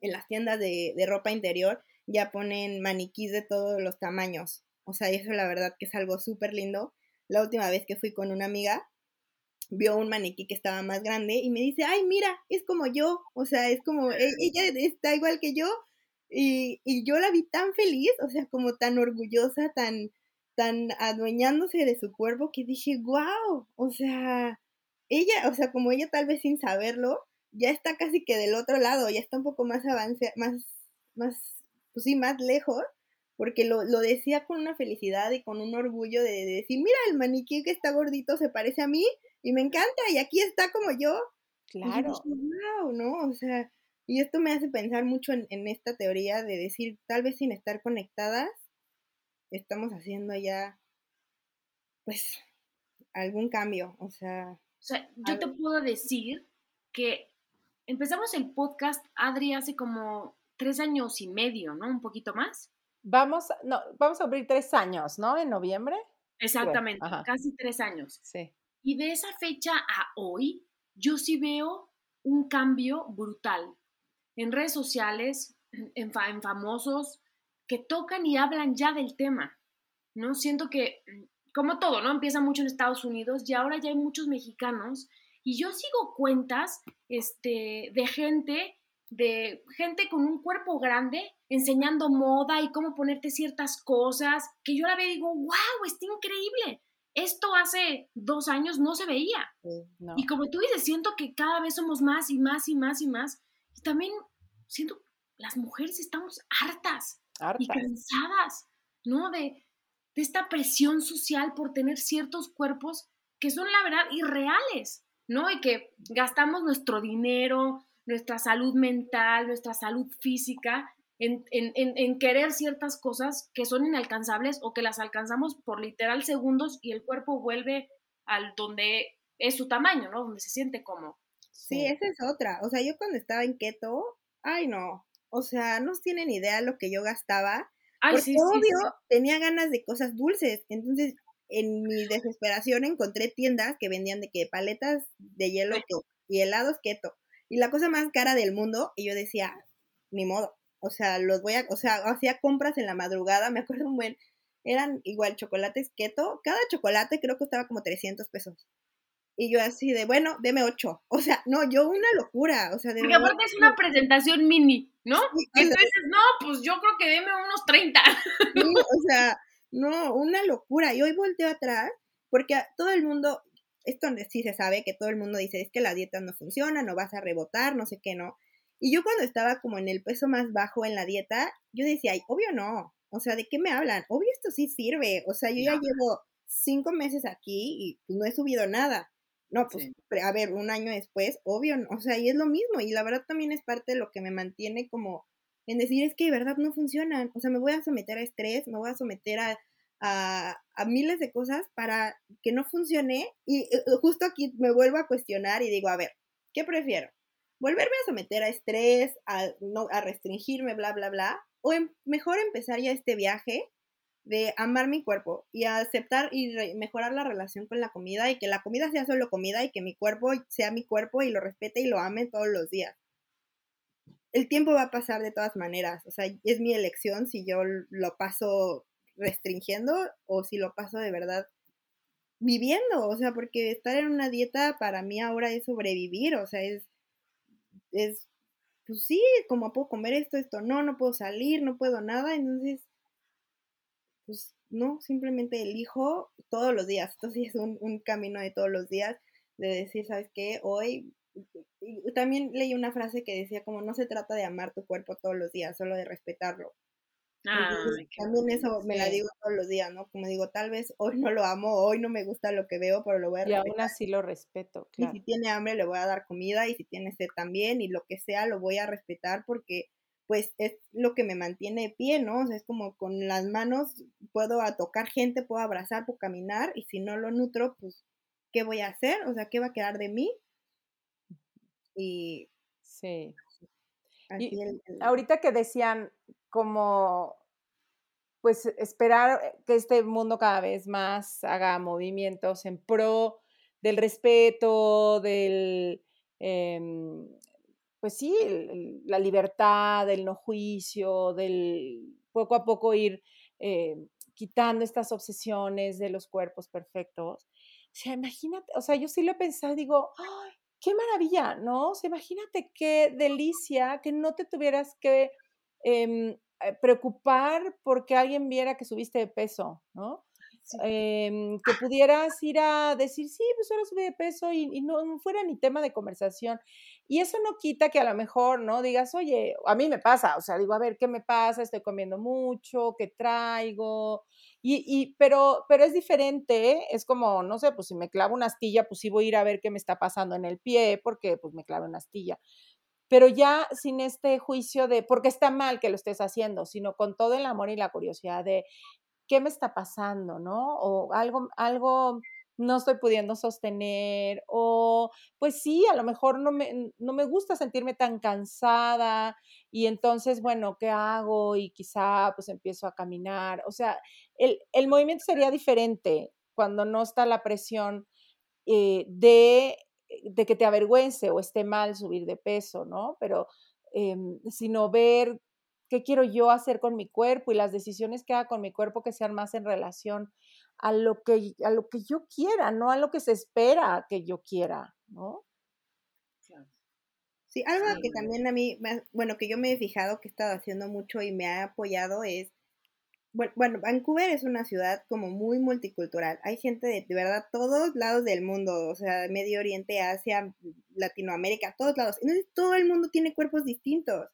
en las tiendas de, de ropa interior, ya ponen maniquís de todos los tamaños. O sea, eso la verdad que es algo súper lindo. La última vez que fui con una amiga, vio un maniquí que estaba más grande y me dice, ay, mira, es como yo. O sea, es como, e, ella está igual que yo. Y, y yo la vi tan feliz, o sea, como tan orgullosa, tan, tan adueñándose de su cuerpo que dije, wow, o sea, ella, o sea, como ella tal vez sin saberlo, ya está casi que del otro lado, ya está un poco más avance, más, más pues sí, más lejos, porque lo, lo, decía con una felicidad y con un orgullo de, decir, mira, el maniquí que está gordito se parece a mí y me encanta y aquí está como yo. Claro. wow, ¿no? O sea, y esto me hace pensar mucho en, en esta teoría de decir, tal vez sin estar conectadas, estamos haciendo ya, pues, algún cambio, o sea... O sea, yo te puedo decir que empezamos el podcast, Adri, hace como tres años y medio, ¿no? Un poquito más. Vamos, no, vamos a abrir tres años, ¿no? En noviembre. Exactamente, casi tres años. Sí. Y de esa fecha a hoy, yo sí veo un cambio brutal en redes sociales, en, en famosos, que tocan y hablan ya del tema, ¿no? Siento que, como todo, ¿no? Empieza mucho en Estados Unidos y ahora ya hay muchos mexicanos y yo sigo cuentas este, de gente, de gente con un cuerpo grande enseñando moda y cómo ponerte ciertas cosas, que yo la veo y digo, wow, está increíble. Esto hace dos años no se veía. Y como tú dices, siento que cada vez somos más y más y más y más. Y también siento las mujeres estamos hartas, y cansadas, ¿no? De, de esta presión social por tener ciertos cuerpos que son, la verdad, irreales, ¿no? Y que gastamos nuestro dinero, nuestra salud mental, nuestra salud física en, en, querer ciertas cosas que son inalcanzables o que las alcanzamos por literal segundos y el cuerpo vuelve al donde es su tamaño, ¿no? Donde se siente como. Sí, esa es otra. O sea, yo cuando estaba en keto, ay no, o sea, no tienen idea lo que yo gastaba. Ay, porque obvio tenía ganas de cosas dulces. Entonces, en mi desesperación encontré tiendas que vendían de que paletas de hielo y helados keto. Y la cosa más cara del mundo, y yo decía, ni modo, o sea, los voy a, o sea, hacía compras en la madrugada, me acuerdo un buen, eran igual chocolates keto, cada chocolate creo que costaba como 300 pesos. Y yo así de, bueno, deme ocho. O sea, no, yo una locura. O sea, de Porque aparte es una presentación mini, ¿no? Entonces, no, pues yo creo que deme unos 30. o sea, no, una locura. Y hoy volteo atrás porque todo el mundo, esto sí se sabe que todo el mundo dice, es que la dieta no funciona, no vas a rebotar, no sé qué, ¿no? Y yo cuando estaba como en el peso más bajo en la dieta, yo decía, ay, obvio no, o sea, ¿de qué me hablan? Obvio esto sí sirve, o sea, yo ya llevo cinco meses aquí y pues, no he subido nada. No, pues, a ver, un año después, obvio, o sea, y es lo mismo, y la verdad también es parte de lo que me mantiene como en decir, es que de verdad no funcionan, o sea, me voy a someter a estrés, me voy a someter a, a, a miles de cosas para que no funcione, y eh, justo aquí me vuelvo a cuestionar y digo, a ver, ¿qué prefiero? volverme a someter a estrés, a, no, a restringirme, bla, bla, bla, o em, mejor empezar ya este viaje de amar mi cuerpo y aceptar y mejorar la relación con la comida y que la comida sea solo comida y que mi cuerpo sea mi cuerpo y lo respete y lo ame todos los días. El tiempo va a pasar de todas maneras, o sea, es mi elección si yo lo paso restringiendo o si lo paso de verdad viviendo, o sea, porque estar en una dieta para mí ahora es sobrevivir, o sea, es es, pues sí, como puedo comer esto, esto no, no puedo salir, no puedo nada, entonces, pues no, simplemente elijo todos los días. Entonces es un, un camino de todos los días de decir, ¿sabes qué? Hoy también leí una frase que decía como no se trata de amar tu cuerpo todos los días, solo de respetarlo también eso me la digo todos los días, ¿no? Como digo, tal vez hoy no lo amo, hoy no me gusta lo que veo, pero lo voy a respetar. Y aún así lo respeto, claro. Y si tiene hambre le voy a dar comida y si tiene sed también y lo que sea lo voy a respetar porque pues es lo que me mantiene de pie, ¿no? O sea, es como con las manos puedo tocar gente, puedo abrazar, puedo caminar y si no lo nutro, pues ¿qué voy a hacer? O sea, ¿qué va a quedar de mí? Y sí. Ahorita que decían como, pues, esperar que este mundo cada vez más haga movimientos en pro del respeto, del, em, pues sí, la libertad, del no juicio, del poco a poco ir eh, quitando estas obsesiones de los cuerpos perfectos. O sea, imagínate, o sea, yo sí lo he pensado, digo, ¡ay, qué maravilla! ¿No? O sea, imagínate qué delicia que no te tuvieras que Em, eh, preocupar porque alguien viera que subiste de peso, ¿no? Em, que pudieras ir a decir, sí, pues ahora subí de peso y, no, fuera ni tema de conversación. Y eso no quita que a lo mejor, ¿no? Digas, oye, a mí me pasa, o sea, digo, a ver, ¿qué me pasa? Estoy comiendo mucho, ¿qué traigo? Y, y pero, pero es diferente, ¿eh? es como, no sé, pues si me clavo una astilla, pues sí voy a ir a ver qué me está pasando en el pie, porque pues me clavo una astilla pero ya sin este juicio de por qué está mal que lo estés haciendo, sino con todo el amor y la curiosidad de qué me está pasando, ¿no? O algo, algo no estoy pudiendo sostener, o pues sí, a lo mejor no me, no me gusta sentirme tan cansada y entonces, bueno, ¿qué hago? Y quizá pues empiezo a caminar, o sea, el, el movimiento sería diferente cuando no está la presión eh, de de que te avergüence o esté mal subir de peso, ¿no? Pero, em, sino ver qué quiero yo hacer con mi cuerpo y las decisiones que haga con mi cuerpo que sean más en relación a lo que, a lo que yo quiera, no a lo que se espera que yo quiera, ¿no? Sí, algo que también a mí, bueno, que yo me he fijado que he estado haciendo mucho y me ha apoyado es, bueno, bueno Vancouver es una ciudad como muy multicultural. Hay gente de, de verdad todos lados del mundo, o sea, Medio Oriente, Asia, Latinoamérica, todos lados. Entonces todo el mundo tiene cuerpos distintos.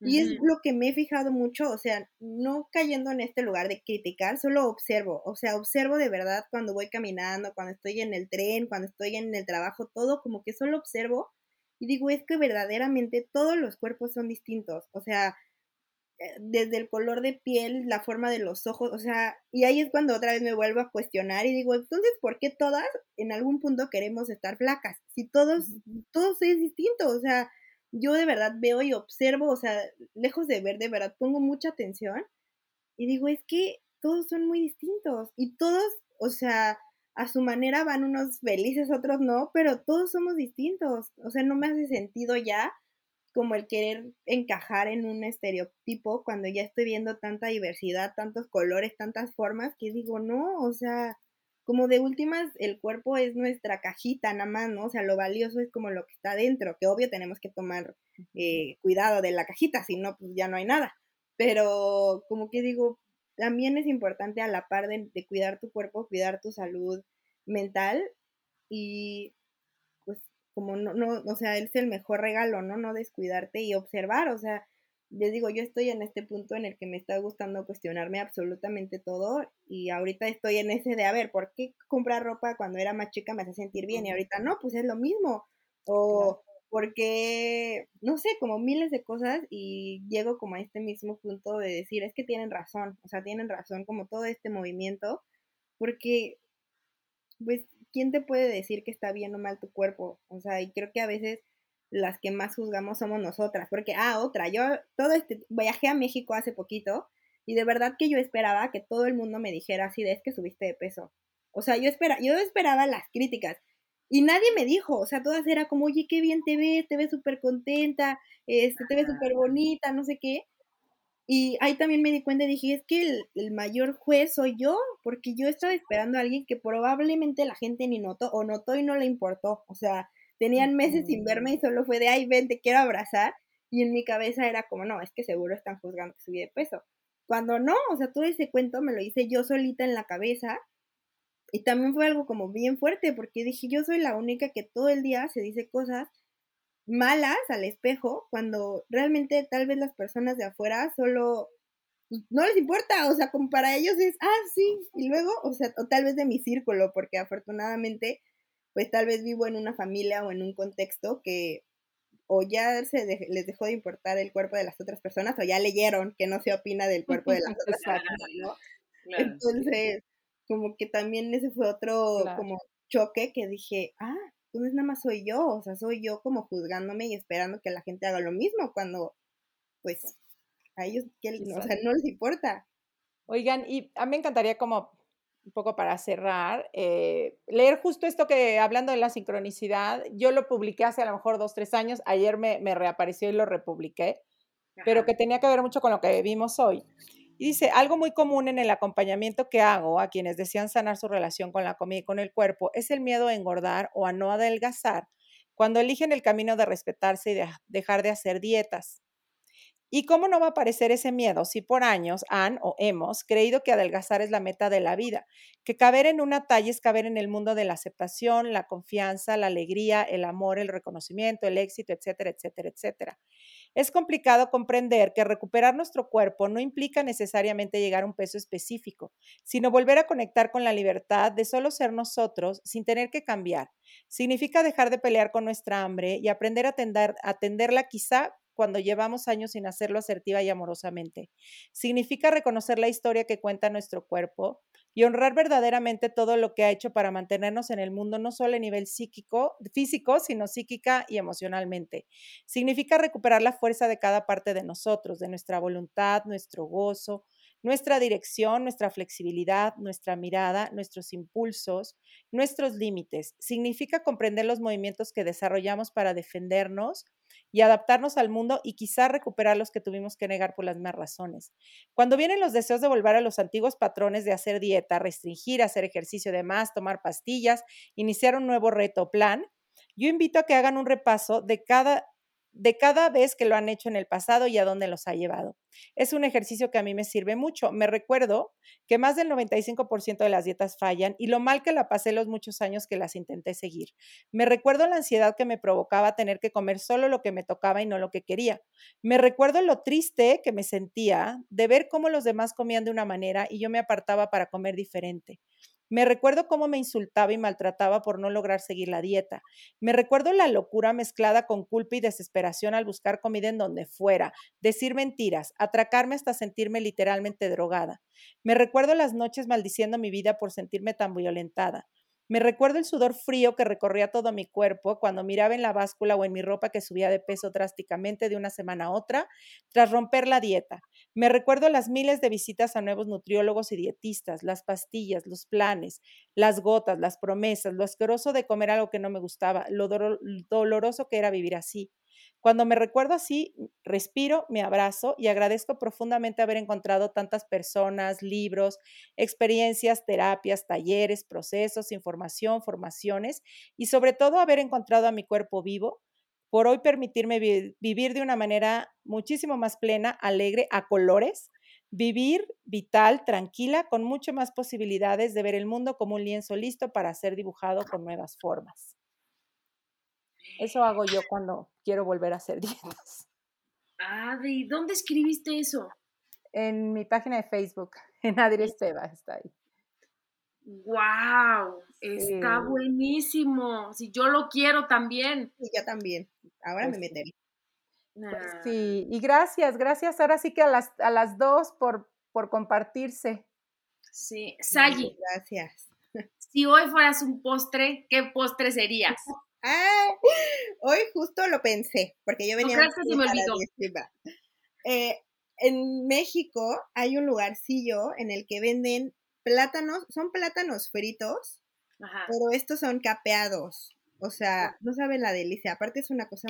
Y es lo que me he fijado mucho, o sea, no cayendo en este lugar de criticar, solo observo, o sea, observo de verdad cuando voy caminando, cuando estoy en el tren, cuando estoy en el trabajo, todo como que solo observo y digo, es que verdaderamente todos los cuerpos son distintos, o sea, eh, desde el color de piel, la forma de los ojos, o sea, y ahí es cuando otra vez me vuelvo a cuestionar y digo, entonces, ¿por qué todas en algún punto queremos estar flacas? Si todos, todos es distinto, o sea, yo de verdad veo y observo, o sea, lejos de ver, de verdad pongo mucha atención y digo, es que todos son muy distintos y todos, o sea, a su manera van unos felices, otros no, pero todos somos distintos, o sea, no me hace sentido ya como el querer encajar en un estereotipo cuando ya estoy viendo tanta diversidad, tantos colores, tantas formas, que digo, no, o sea, como de últimas, el cuerpo es nuestra cajita nada más, ¿no? O sea, lo valioso es como lo que está dentro, que obvio tenemos que tomar eh, cuidado de la cajita, si no, pues ya no hay nada. Pero como que digo, también es importante a la par de, de cuidar tu cuerpo, cuidar tu salud mental y pues como no, no, o sea, es el mejor regalo, ¿no? No descuidarte y observar, o sea, les digo, yo estoy en este punto en el que me está gustando cuestionarme absolutamente todo y ahorita estoy en ese de, a ver, ¿por qué comprar ropa cuando era más chica me hace sentir bien y ahorita no? Pues es lo mismo. O porque, no sé, como miles de cosas y llego como a este mismo punto de decir, es que tienen razón, o sea, tienen razón como todo este movimiento, porque, pues, ¿quién te puede decir que está bien o mal tu cuerpo? O sea, y creo que a veces las que más juzgamos somos nosotras, porque, ah, otra, yo todo este, viajé a México hace poquito y de verdad que yo esperaba que todo el mundo me dijera así de es que subiste de peso. O sea, yo, espera, yo esperaba las críticas y nadie me dijo, o sea, todas era como, oye, qué bien te ves, te ves súper contenta, este, te ves súper bonita, no sé qué. Y ahí también me di cuenta y dije, es que el, el, mayor juez soy yo, porque yo estaba esperando a alguien que probablemente la gente ni notó o notó y no le importó. O sea, Tenían meses sin verme y solo fue de, ay, ven, te quiero abrazar. Y en mi cabeza era como, no, es que seguro están juzgando que subí de peso. Cuando no, o sea, todo ese cuento me lo hice yo solita en la cabeza. Y también fue algo como bien fuerte, porque dije, yo soy la única que todo el día se dice cosas malas al espejo, cuando realmente tal vez las personas de afuera solo no les importa, o sea, como para ellos es, ah, sí, y luego, o sea, o tal vez de mi círculo, porque afortunadamente pues tal vez vivo en una familia o en un contexto que o ya se les dejó de importar el cuerpo de las otras personas o ya leyeron que no se opina del cuerpo de las otras personas, ¿no? Entonces, como que también ese fue otro como choque que dije, ah, entonces nada más soy yo, o sea, soy yo como juzgándome y esperando que la gente haga lo mismo cuando, pues, a ellos, o sea, no les importa. Oigan, y a mí me encantaría como un poco para cerrar, eh, leer justo esto que hablando de la sincronicidad, yo lo publiqué hace a lo mejor dos, tres años, ayer me, me reapareció y lo republiqué, pero que tenía que ver mucho con lo que vimos hoy. Y dice, algo muy común en el acompañamiento que hago a quienes desean sanar su relación con la comida y con el cuerpo es el miedo a engordar o a no adelgazar cuando eligen el camino de respetarse y de dejar de hacer dietas. ¿Y cómo no va a aparecer ese miedo si por años han o hemos creído que adelgazar es la meta de la vida? Que caber en una talla es caber en el mundo de la aceptación, la confianza, la alegría, el amor, el reconocimiento, el éxito, etcétera, etcétera, etcétera. Es complicado comprender que recuperar nuestro cuerpo no implica necesariamente llegar a un peso específico, sino volver a conectar con la libertad de solo ser nosotros sin tener que cambiar. Significa dejar de pelear con nuestra hambre y aprender a atenderla quizá cuando llevamos años sin hacerlo asertiva y amorosamente. Significa reconocer la historia que cuenta nuestro cuerpo y honrar verdaderamente todo lo que ha hecho para mantenernos en el mundo, no solo a nivel psíquico, físico, sino psíquica y emocionalmente. Significa recuperar la fuerza de cada parte de nosotros, de nuestra voluntad, nuestro gozo, nuestra dirección, nuestra flexibilidad, nuestra mirada, nuestros impulsos, nuestros límites. Significa comprender los movimientos que desarrollamos para defendernos y adaptarnos al mundo y quizá recuperar los que tuvimos que negar por las mismas razones. Cuando vienen los deseos de volver a los antiguos patrones de hacer dieta, restringir, hacer ejercicio de más, tomar pastillas, iniciar un nuevo reto plan, yo invito a que hagan un repaso de cada de cada vez que lo han hecho en el pasado y a dónde los ha llevado. Es un ejercicio que a mí me sirve mucho. Me recuerdo que más del 95% de las dietas fallan y lo mal que la pasé los muchos años que las intenté seguir. Me recuerdo la ansiedad que me provocaba tener que comer solo lo que me tocaba y no lo que quería. Me recuerdo lo triste que me sentía de ver cómo los demás comían de una manera y yo me apartaba para comer diferente. Me recuerdo cómo me insultaba y maltrataba por no lograr seguir la dieta. Me recuerdo la locura mezclada con culpa y desesperación al buscar comida en donde fuera, decir mentiras, atracarme hasta sentirme literalmente drogada. Me recuerdo las noches maldiciendo mi vida por sentirme tan violentada. Me recuerdo el sudor frío que recorría todo mi cuerpo cuando miraba en la báscula o en mi ropa que subía de peso drásticamente de una semana a otra tras romper la dieta. Me recuerdo las miles de visitas a nuevos nutriólogos y dietistas, las pastillas, los planes, las gotas, las promesas, lo asqueroso de comer algo que no me gustaba, lo doloroso que era vivir así. Cuando me recuerdo así, respiro, me abrazo y agradezco profundamente haber encontrado tantas personas, libros, experiencias, terapias, talleres, procesos, información, formaciones y sobre todo haber encontrado a mi cuerpo vivo por hoy permitirme vivir de una manera muchísimo más plena, alegre, a colores, vivir vital, tranquila, con mucho más posibilidades de ver el mundo como un lienzo listo para ser dibujado con nuevas formas. Eso hago yo cuando quiero volver a hacer dietas. Adri, ¿dónde escribiste eso? En mi página de Facebook, en Adri Esteba, está ahí. ¡Wow! Está buenísimo. Si yo lo quiero también. Y yo también. Ahora me pues meteré. Pues sí, y gracias, gracias ahora sí que a las, a las dos por, por compartirse. Sí, Sagi. Gracias. Si hoy fueras un postre, ¿qué postre serías? Ah, hoy justo lo pensé, porque yo venía no que se me olvidó. Eh, en México hay un lugarcillo en el que venden plátanos, son plátanos fritos, pero estos son capeados. O sea, no saben la delicia. Aparte es una cosa,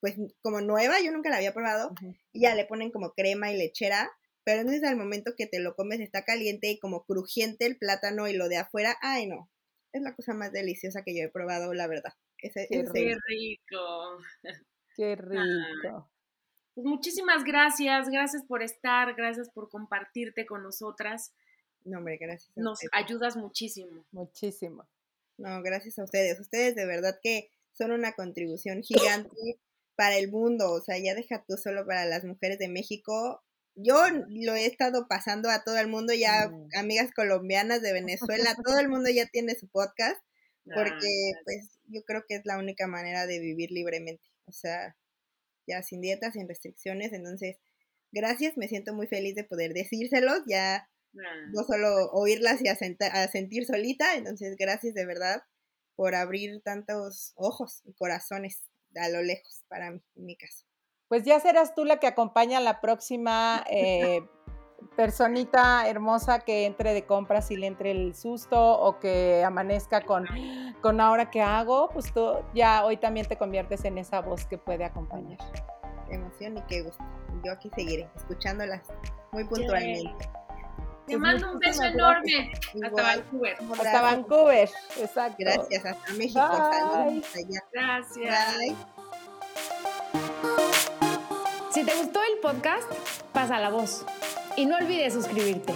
pues, como nueva, yo nunca la había probado. Y ya le ponen como crema y lechera. Pero entonces al momento que te lo comes está caliente y como crujiente el plátano y lo de afuera, ay no, es la cosa más deliciosa que yo he probado, la verdad. Qué rico. Qué rico. Pues muchísimas gracias, gracias por estar, gracias por compartirte con nosotras. No, hombre, gracias. Nos ayudas muchísimo. Muchísimo. No, gracias a ustedes. Ustedes de verdad que son una contribución gigante para el mundo. O sea, ya deja tú solo para las mujeres de México. Yo lo he estado pasando a todo el mundo, ya mm. amigas colombianas de Venezuela, todo el mundo ya tiene su podcast, porque pues yo creo que es la única manera de vivir libremente. O sea, ya sin dietas, sin restricciones. Entonces, gracias, me siento muy feliz de poder decírselos. Ya no solo oírlas y a, sentir solita. Entonces, gracias de verdad por abrir tantos ojos y corazones a lo lejos para mí, en mi caso. Pues ya serás tú la que acompaña a la próxima eh, personita hermosa que entre de compras y le entre el susto o que amanezca con, con ahora que hago, pues tú ya hoy también te conviertes en esa voz que puede acompañar. Qué emoción y qué gusto. Yo aquí seguiré escuchándolas muy puntualmente. Te mando un beso enorme. Hasta Vancouver. Hasta Vancouver, exacto. Gracias, hasta México. Saludos Gracias. Bye. Si te gustó el podcast, pasa la voz. Y no olvides suscribirte.